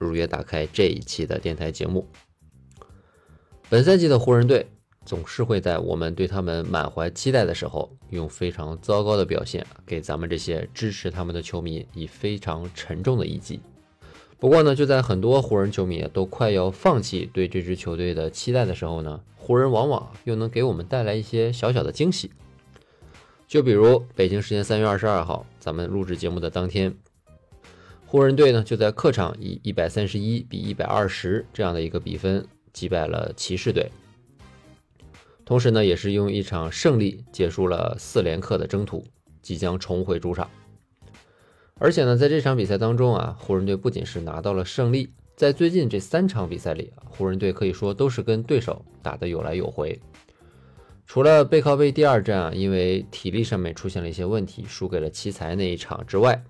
如约打开这一期的电台节目。本赛季的湖人队总是会在我们对他们满怀期待的时候，用非常糟糕的表现给咱们这些支持他们的球迷以非常沉重的一击。不过呢，就在很多湖人球迷都快要放弃对这支球队的期待的时候呢，湖人往往又能给我们带来一些小小的惊喜。就比如北京时间三月二十二号，咱们录制节目的当天，湖人队呢就在客场以一百三十一比一百二十这样的一个比分击败了骑士队，同时呢也是用一场胜利结束了四连客的征途，即将重回主场。而且呢，在这场比赛当中啊，湖人队不仅是拿到了胜利，在最近这三场比赛里，湖人队可以说都是跟对手打得有来有回。除了背靠背第二战啊，因为体力上面出现了一些问题，输给了奇才那一场之外，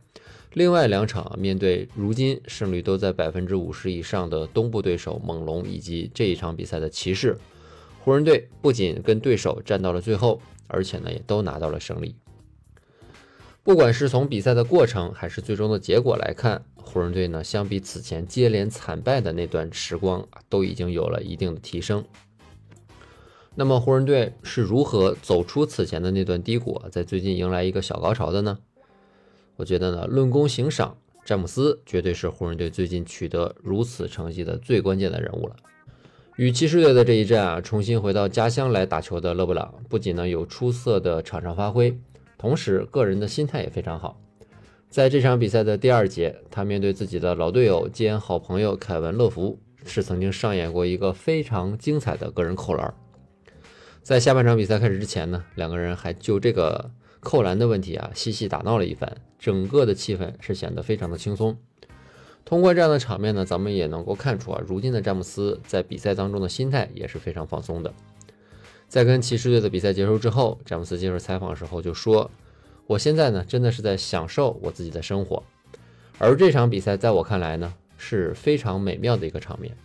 另外两场面对如今胜率都在百分之五十以上的东部对手猛龙，以及这一场比赛的骑士，湖人队不仅跟对手战到了最后，而且呢也都拿到了胜利。不管是从比赛的过程还是最终的结果来看，湖人队呢，相比此前接连惨败的那段时光，都已经有了一定的提升。那么，湖人队是如何走出此前的那段低谷，在最近迎来一个小高潮的呢？我觉得呢，论功行赏，詹姆斯绝对是湖人队最近取得如此成绩的最关键的人物了。与骑士队的这一战啊，重新回到家乡来打球的勒布朗，不仅呢有出色的场上发挥。同时，个人的心态也非常好。在这场比赛的第二节，他面对自己的老队友兼好朋友凯文·乐福，是曾经上演过一个非常精彩的个人扣篮。在下半场比赛开始之前呢，两个人还就这个扣篮的问题啊嬉戏打闹了一番，整个的气氛是显得非常的轻松。通过这样的场面呢，咱们也能够看出啊，如今的詹姆斯在比赛当中的心态也是非常放松的。在跟骑士队的比赛结束之后，詹姆斯接受采访的时候就说：“我现在呢，真的是在享受我自己的生活。而这场比赛在我看来呢，是非常美妙的一个场面。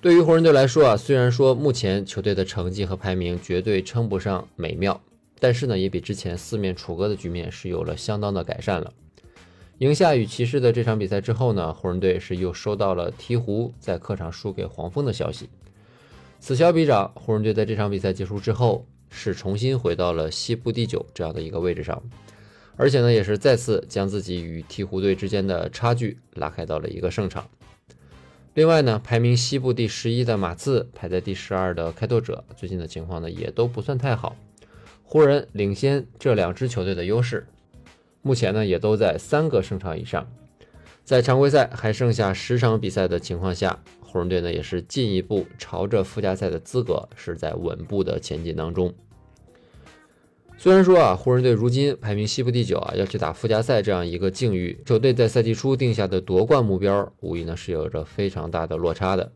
对于湖人队来说啊，虽然说目前球队的成绩和排名绝对称不上美妙，但是呢，也比之前四面楚歌的局面是有了相当的改善了。赢下与骑士的这场比赛之后呢，湖人队是又收到了鹈鹕在客场输给黄蜂的消息。”此消彼长，湖人队在这场比赛结束之后是重新回到了西部第九这样的一个位置上，而且呢，也是再次将自己与鹈鹕队之间的差距拉开到了一个胜场。另外呢，排名西部第十一的马刺排在第十二的开拓者，最近的情况呢也都不算太好。湖人领先这两支球队的优势，目前呢也都在三个胜场以上。在常规赛还剩下十场比赛的情况下。湖人队呢也是进一步朝着附加赛的资格是在稳步的前进当中。虽然说啊，湖人队如今排名西部第九啊，要去打附加赛这样一个境遇，球队在赛季初定下的夺冠目标，无疑呢是有着非常大的落差的。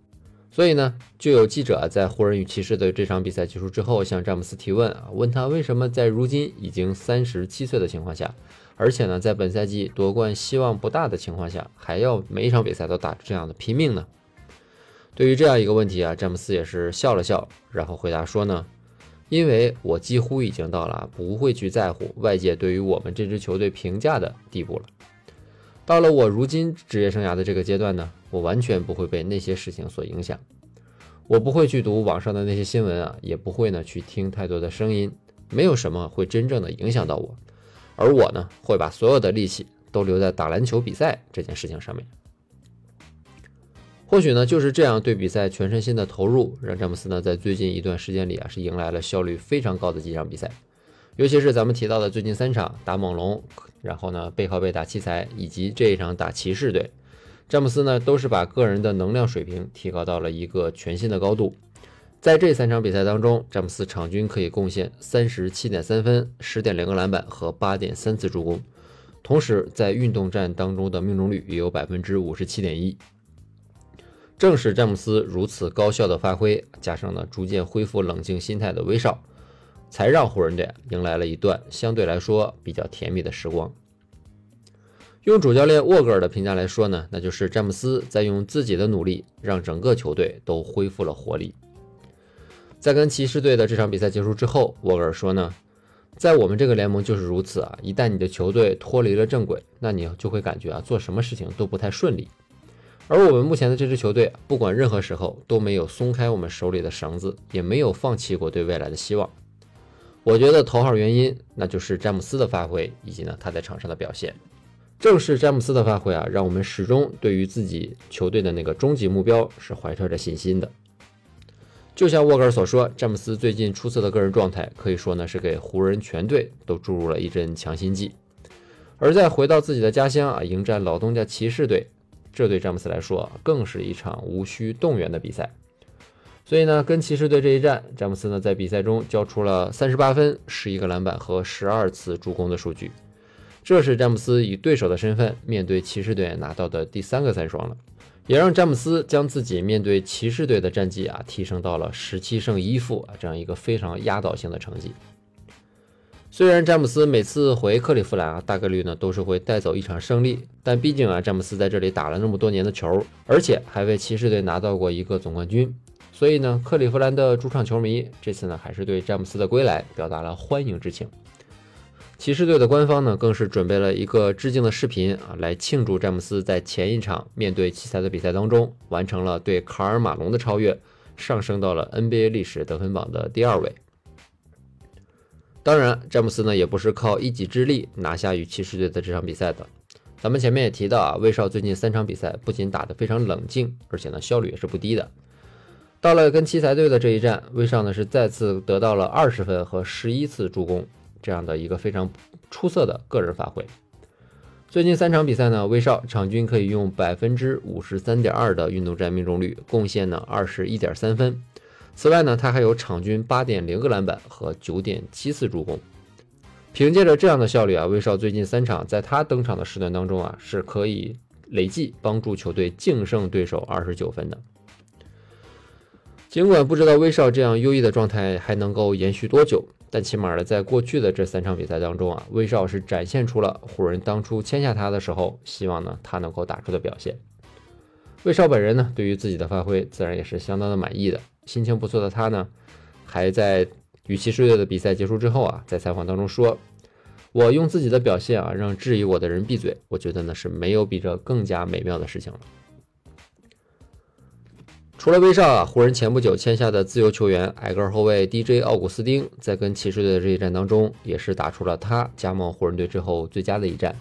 所以呢，就有记者在湖人与骑士的这场比赛结束之后，向詹姆斯提问啊，问他为什么在如今已经三十七岁的情况下，而且呢，在本赛季夺冠希望不大的情况下，还要每一场比赛都打这样的拼命呢？对于这样一个问题啊，詹姆斯也是笑了笑，然后回答说呢：“因为我几乎已经到了不会去在乎外界对于我们这支球队评价的地步了。到了我如今职业生涯的这个阶段呢，我完全不会被那些事情所影响。我不会去读网上的那些新闻啊，也不会呢去听太多的声音，没有什么会真正的影响到我。而我呢，会把所有的力气都留在打篮球比赛这件事情上面。”或许呢，就是这样对比赛全身心的投入，让詹姆斯呢在最近一段时间里啊是迎来了效率非常高的几场比赛，尤其是咱们提到的最近三场打猛龙，然后呢背靠背打奇才，以及这一场打骑士队，詹姆斯呢都是把个人的能量水平提高到了一个全新的高度。在这三场比赛当中，詹姆斯场均可以贡献三十七点三分、十点零个篮板和八点三次助攻，同时在运动战当中的命中率也有百分之五十七点一。正是詹姆斯如此高效的发挥，加上呢逐渐恢复冷静心态的威少，才让湖人队迎来了一段相对来说比较甜蜜的时光。用主教练沃格尔的评价来说呢，那就是詹姆斯在用自己的努力让整个球队都恢复了活力。在跟骑士队的这场比赛结束之后，沃格尔说呢，在我们这个联盟就是如此啊，一旦你的球队脱离了正轨，那你就会感觉啊做什么事情都不太顺利。而我们目前的这支球队，不管任何时候都没有松开我们手里的绳子，也没有放弃过对未来的希望。我觉得头号原因那就是詹姆斯的发挥以及呢他在场上的表现。正是詹姆斯的发挥啊，让我们始终对于自己球队的那个终极目标是怀揣着信心的。就像沃格尔所说，詹姆斯最近出色的个人状态，可以说呢是给湖人全队都注入了一针强心剂。而在回到自己的家乡啊，迎战老东家骑士队，这对詹姆斯来说更是一场无需动员的比赛。所以呢，跟骑士队这一战，詹姆斯呢在比赛中交出了三十八分、十一个篮板和十二次助攻的数据。这是詹姆斯以对手的身份面对骑士队拿到的第三个三双了，也让詹姆斯将自己面对骑士队的战绩啊提升到了十七胜一负啊这样一个非常压倒性的成绩。虽然詹姆斯每次回克利夫兰啊大概率呢都是会带走一场胜利，但毕竟啊詹姆斯在这里打了那么多年的球，而且还为骑士队拿到过一个总冠军，所以呢克利夫兰的主场球迷这次呢还是对詹姆斯的归来表达了欢迎之情。骑士队的官方呢，更是准备了一个致敬的视频啊，来庆祝詹姆斯在前一场面对奇才的比赛当中，完成了对卡尔马龙的超越，上升到了 NBA 历史得分榜的第二位。当然，詹姆斯呢也不是靠一己之力拿下与骑士队的这场比赛的。咱们前面也提到啊，威少最近三场比赛不仅打得非常冷静，而且呢效率也是不低的。到了跟奇才队的这一战，威少呢是再次得到了二十分和十一次助攻。这样的一个非常出色的个人发挥。最近三场比赛呢，威少场均可以用百分之五十三点二的运动战命中率，贡献呢二十一点三分。此外呢，他还有场均八点零个篮板和九点七次助攻。凭借着这样的效率啊，威少最近三场在他登场的时段当中啊，是可以累计帮助球队净胜对手二十九分的。尽管不知道威少这样优异的状态还能够延续多久。但起码呢，在过去的这三场比赛当中啊，威少是展现出了湖人当初签下他的时候，希望呢他能够打出的表现。威少本人呢，对于自己的发挥自然也是相当的满意的，心情不错的他呢，还在与骑士队的比赛结束之后啊，在采访当中说：“我用自己的表现啊，让质疑我的人闭嘴，我觉得呢是没有比这更加美妙的事情了。”除了威少啊，湖人前不久签下的自由球员矮个后卫 DJ 奥古斯丁，在跟骑士队的这一战当中，也是打出了他加盟湖人队之后最佳的一战。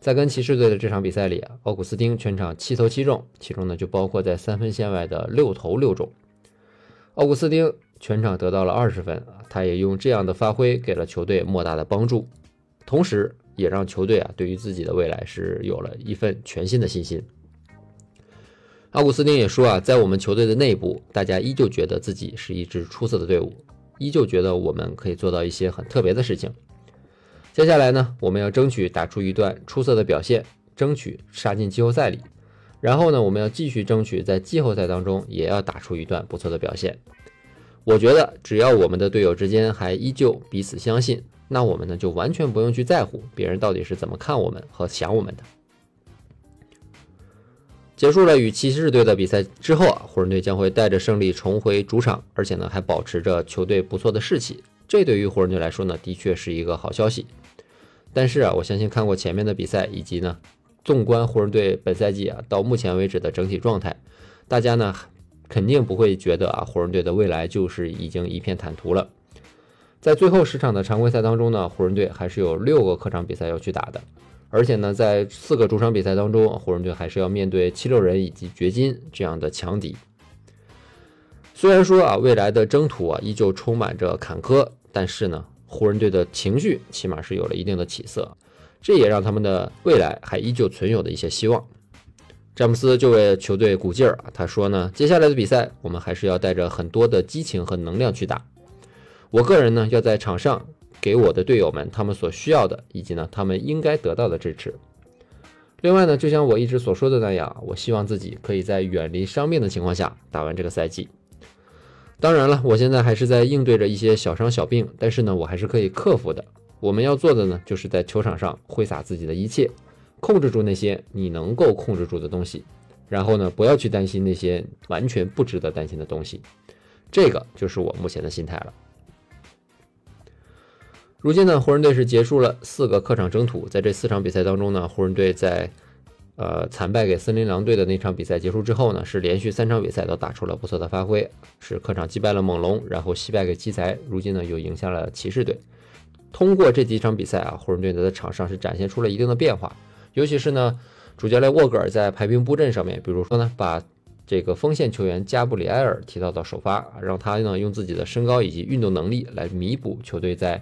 在跟骑士队的这场比赛里，奥古斯丁全场七投七中，其中呢就包括在三分线外的六投六中。奥古斯丁全场得到了二十分，他也用这样的发挥给了球队莫大的帮助，同时也让球队啊对于自己的未来是有了一份全新的信心。奥古斯丁也说啊，在我们球队的内部，大家依旧觉得自己是一支出色的队伍，依旧觉得我们可以做到一些很特别的事情。接下来呢，我们要争取打出一段出色的表现，争取杀进季后赛里。然后呢，我们要继续争取在季后赛当中也要打出一段不错的表现。我觉得，只要我们的队友之间还依旧彼此相信，那我们呢就完全不用去在乎别人到底是怎么看我们和想我们的。结束了与骑士队的比赛之后啊，湖人队将会带着胜利重回主场，而且呢还保持着球队不错的士气。这对于湖人队来说呢，的确是一个好消息。但是啊，我相信看过前面的比赛，以及呢，纵观湖人队本赛季啊到目前为止的整体状态，大家呢肯定不会觉得啊湖人队的未来就是已经一片坦途了。在最后十场的常规赛当中呢，湖人队还是有六个客场比赛要去打的。而且呢，在四个主场比赛当中，湖人队还是要面对七六人以及掘金这样的强敌。虽然说啊，未来的征途啊依旧充满着坎坷，但是呢，湖人队的情绪起码是有了一定的起色，这也让他们的未来还依旧存有的一些希望。詹姆斯就为球队鼓劲儿啊，他说呢，接下来的比赛我们还是要带着很多的激情和能量去打。我个人呢，要在场上。给我的队友们他们所需要的，以及呢他们应该得到的支持。另外呢，就像我一直所说的那样，我希望自己可以在远离伤病的情况下打完这个赛季。当然了，我现在还是在应对着一些小伤小病，但是呢，我还是可以克服的。我们要做的呢，就是在球场上挥洒自己的一切，控制住那些你能够控制住的东西，然后呢，不要去担心那些完全不值得担心的东西。这个就是我目前的心态了。如今呢，湖人队是结束了四个客场征途，在这四场比赛当中呢，湖人队在呃惨败给森林狼队的那场比赛结束之后呢，是连续三场比赛都打出了不错的发挥，是客场击败了猛龙，然后惜败给奇才，如今呢又赢下了骑士队。通过这几场比赛啊，湖人队在场上是展现出了一定的变化，尤其是呢，主教练沃格尔在排兵布阵上面，比如说呢，把这个锋线球员加布里埃尔提到到首发，让他呢用自己的身高以及运动能力来弥补球队在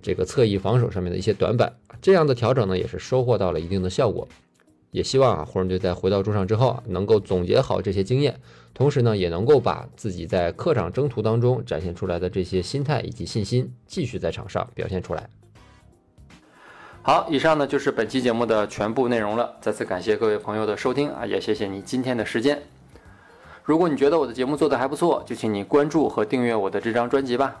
这个侧翼防守上面的一些短板，这样的调整呢，也是收获到了一定的效果。也希望啊，湖人队在回到主场之后啊，能够总结好这些经验，同时呢，也能够把自己在客场征途当中展现出来的这些心态以及信心，继续在场上表现出来。好，以上呢就是本期节目的全部内容了。再次感谢各位朋友的收听啊，也谢谢你今天的时间。如果你觉得我的节目做得还不错，就请你关注和订阅我的这张专辑吧。